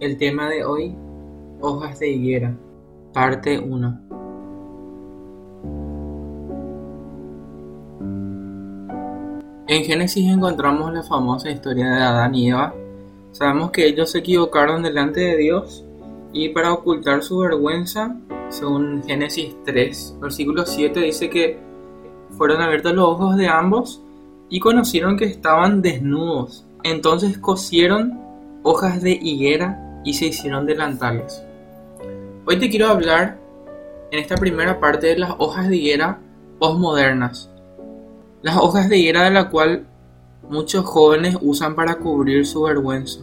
El tema de hoy, hojas de higuera, parte 1. En Génesis encontramos la famosa historia de Adán y Eva. Sabemos que ellos se equivocaron delante de Dios y para ocultar su vergüenza, según Génesis 3, versículo 7, dice que fueron abiertos los ojos de ambos y conocieron que estaban desnudos. Entonces cosieron hojas de higuera y se hicieron delantales. Hoy te quiero hablar en esta primera parte de las hojas de higuera postmodernas. Las hojas de higuera de la cual muchos jóvenes usan para cubrir su vergüenza.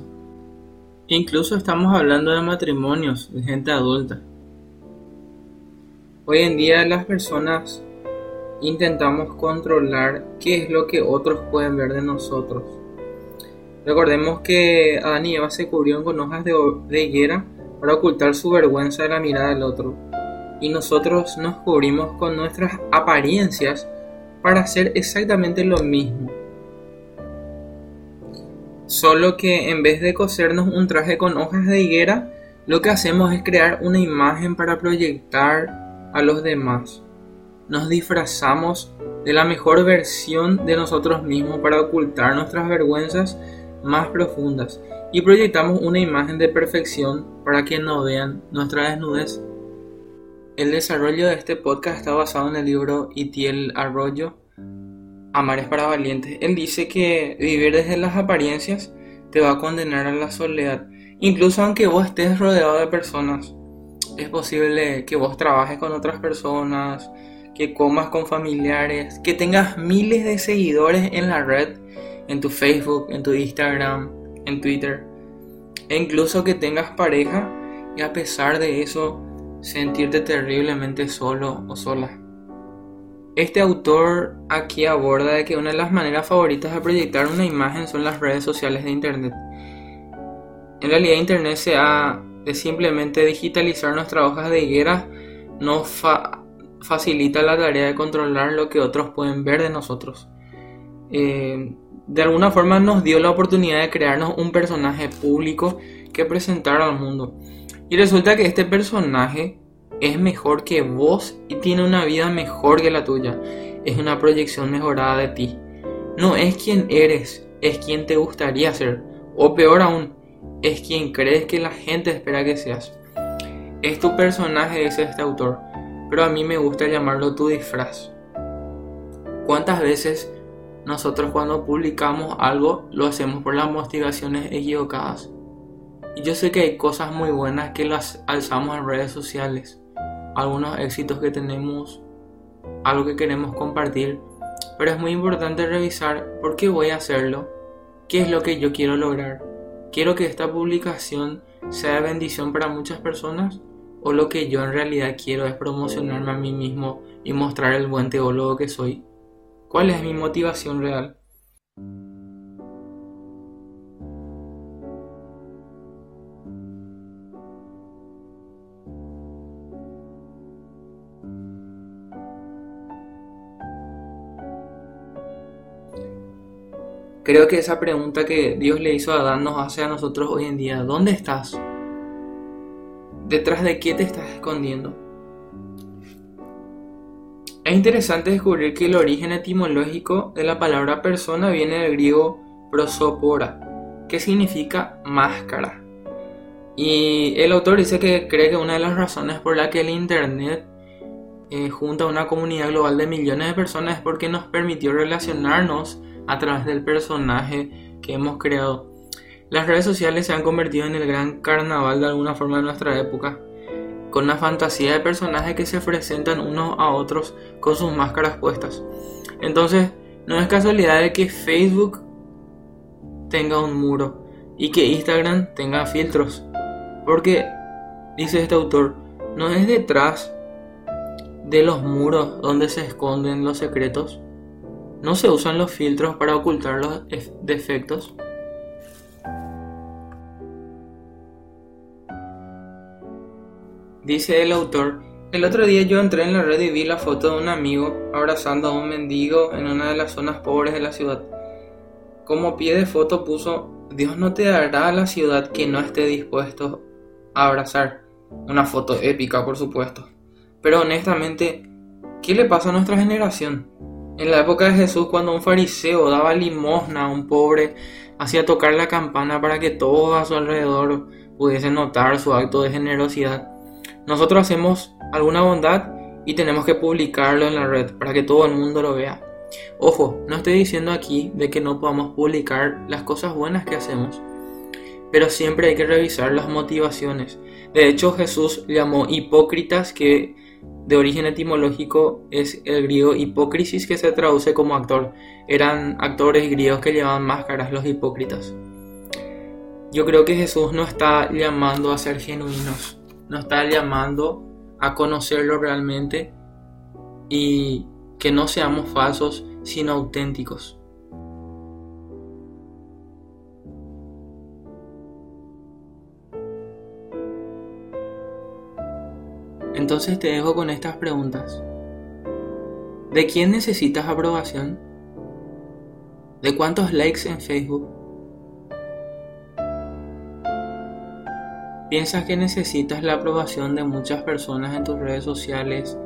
Incluso estamos hablando de matrimonios, de gente adulta. Hoy en día las personas intentamos controlar qué es lo que otros pueden ver de nosotros. Recordemos que Adán y Eva se cubrieron con hojas de, higuera para ocultar su vergüenza de la mirada del otro. Y nosotros nos cubrimos con nuestras apariencias para hacer exactamente lo mismo. Solo que en vez de cosernos un traje con hojas de higuera, lo que hacemos es crear una imagen para proyectar a los demás. Nos disfrazamos de la mejor versión de nosotros mismos para ocultar nuestras vergüenzas más profundas y proyectamos una imagen de perfección para que no vean nuestra desnudez. El desarrollo de este podcast está basado en el libro Itiel Arroyo, Amar es para valientes. Él dice que vivir desde las apariencias te va a condenar a la soledad. Incluso aunque vos estés rodeado de personas, es posible que vos trabajes con otras personas, que comas con familiares, que tengas miles de seguidores en la red en tu Facebook, en tu Instagram, en Twitter, e incluso que tengas pareja y a pesar de eso sentirte terriblemente solo o sola. Este autor aquí aborda de que una de las maneras favoritas de proyectar una imagen son las redes sociales de Internet. En realidad Internet se ha de simplemente digitalizar nuestras hojas de higuera no facilita la tarea de controlar lo que otros pueden ver de nosotros. Eh, de alguna forma nos dio la oportunidad de crearnos un personaje público que presentar al mundo. Y resulta que este personaje es mejor que vos y tiene una vida mejor que la tuya. Es una proyección mejorada de ti. No es quien eres, es quien te gustaría ser. O peor aún, es quien crees que la gente espera que seas. Es tu personaje, dice este autor, pero a mí me gusta llamarlo tu disfraz. ¿Cuántas veces nosotros cuando publicamos algo lo hacemos por las motivaciones equivocadas. Y yo sé que hay cosas muy buenas que las alzamos en redes sociales, algunos éxitos que tenemos, algo que queremos compartir, pero es muy importante revisar por qué voy a hacerlo, qué es lo que yo quiero lograr. ¿Quiero que esta publicación sea bendición para muchas personas? ¿O lo que yo en realidad quiero es promocionarme a mí mismo y mostrar el buen teólogo que soy? ¿Cuál es mi motivación real? Creo que esa pregunta que Dios le hizo a Adán nos hace a nosotros hoy en día. ¿Dónde estás? ¿Detrás de qué te estás escondiendo? Es interesante descubrir que el origen etimológico de la palabra persona viene del griego prosopora, que significa máscara. Y el autor dice que cree que una de las razones por la que el Internet eh, junta a una comunidad global de millones de personas es porque nos permitió relacionarnos a través del personaje que hemos creado. Las redes sociales se han convertido en el gran carnaval de alguna forma de nuestra época con una fantasía de personajes que se presentan unos a otros con sus máscaras puestas. Entonces, no es casualidad de que Facebook tenga un muro y que Instagram tenga filtros. Porque, dice este autor, no es detrás de los muros donde se esconden los secretos. No se usan los filtros para ocultar los defectos. Dice el autor, el otro día yo entré en la red y vi la foto de un amigo abrazando a un mendigo en una de las zonas pobres de la ciudad. Como pie de foto puso Dios no te dará la ciudad que no esté dispuesto a abrazar. Una foto épica, por supuesto. Pero honestamente, ¿qué le pasa a nuestra generación? En la época de Jesús, cuando un fariseo daba limosna a un pobre, hacía tocar la campana para que todos a su alrededor pudiesen notar su acto de generosidad. Nosotros hacemos alguna bondad y tenemos que publicarlo en la red para que todo el mundo lo vea. Ojo, no estoy diciendo aquí de que no podamos publicar las cosas buenas que hacemos, pero siempre hay que revisar las motivaciones. De hecho, Jesús llamó hipócritas, que de origen etimológico es el griego hipócrisis, que se traduce como actor. Eran actores griegos que llevaban máscaras, los hipócritas. Yo creo que Jesús no está llamando a ser genuinos, no está llamando a conocerlo realmente y que no seamos falsos, sino auténticos. Entonces te dejo con estas preguntas. ¿De quién necesitas aprobación? ¿De cuántos likes en Facebook? ¿Piensas que necesitas la aprobación de muchas personas en tus redes sociales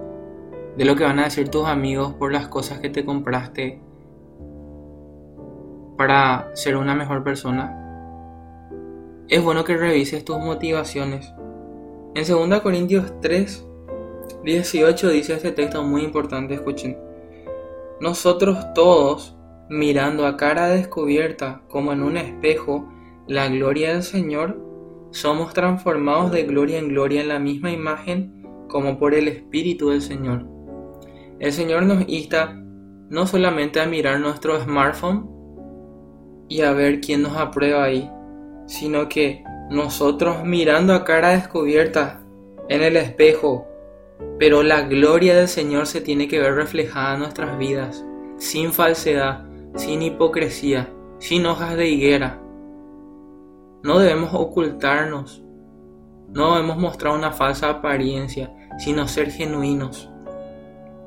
de lo que van a decir tus amigos por las cosas que te compraste para ser una mejor persona, es bueno que revises tus motivaciones. En 2 Corintios 3, 18 dice este texto muy importante, escuchen. Nosotros todos, mirando a cara descubierta como en un espejo la gloria del Señor, somos transformados de gloria en gloria en la misma imagen como por el Espíritu del Señor. El Señor nos insta no solamente a mirar nuestro smartphone y a ver quién nos aprueba ahí, sino que nosotros mirando a cara descubierta en el espejo, pero la gloria del Señor se tiene que ver reflejada en nuestras vidas, sin falsedad, sin hipocresía, sin hojas de higuera. No debemos ocultarnos, no debemos mostrar una falsa apariencia, sino ser genuinos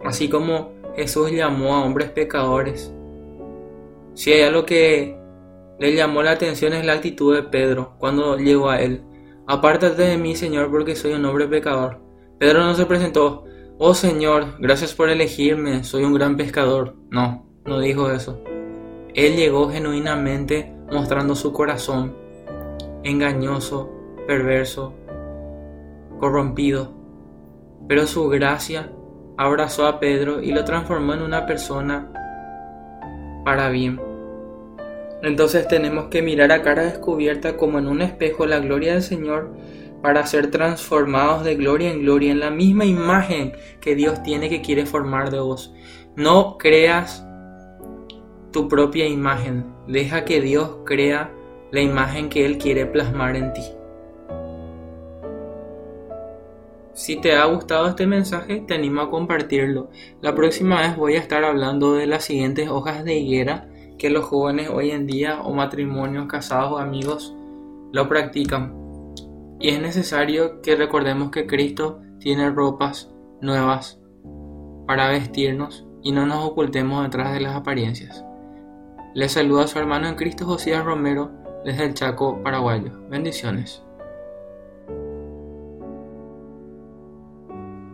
así como Jesús llamó a hombres pecadores. Si hay algo que le llamó la atención es la actitud de Pedro cuando llegó a él. Apártate de mí, Señor, porque soy un hombre pecador. Pedro no se presentó, oh Señor, gracias por elegirme, soy un gran pescador. No, no dijo eso. Él llegó genuinamente mostrando su corazón, engañoso, perverso, corrompido. Pero su gracia abrazó a Pedro y lo transformó en una persona para bien. Entonces tenemos que mirar a cara descubierta como en un espejo la gloria del Señor para ser transformados de gloria en gloria en la misma imagen que Dios tiene que quiere formar de vos. No creas tu propia imagen, deja que Dios crea la imagen que Él quiere plasmar en ti. Si te ha gustado este mensaje, te animo a compartirlo. La próxima vez voy a estar hablando de las siguientes hojas de higuera que los jóvenes hoy en día o matrimonios, casados o amigos lo practican. Y es necesario que recordemos que Cristo tiene ropas nuevas para vestirnos y no nos ocultemos detrás de las apariencias. Les saluda a su hermano en Cristo Josías Romero desde el Chaco, paraguayo. Bendiciones.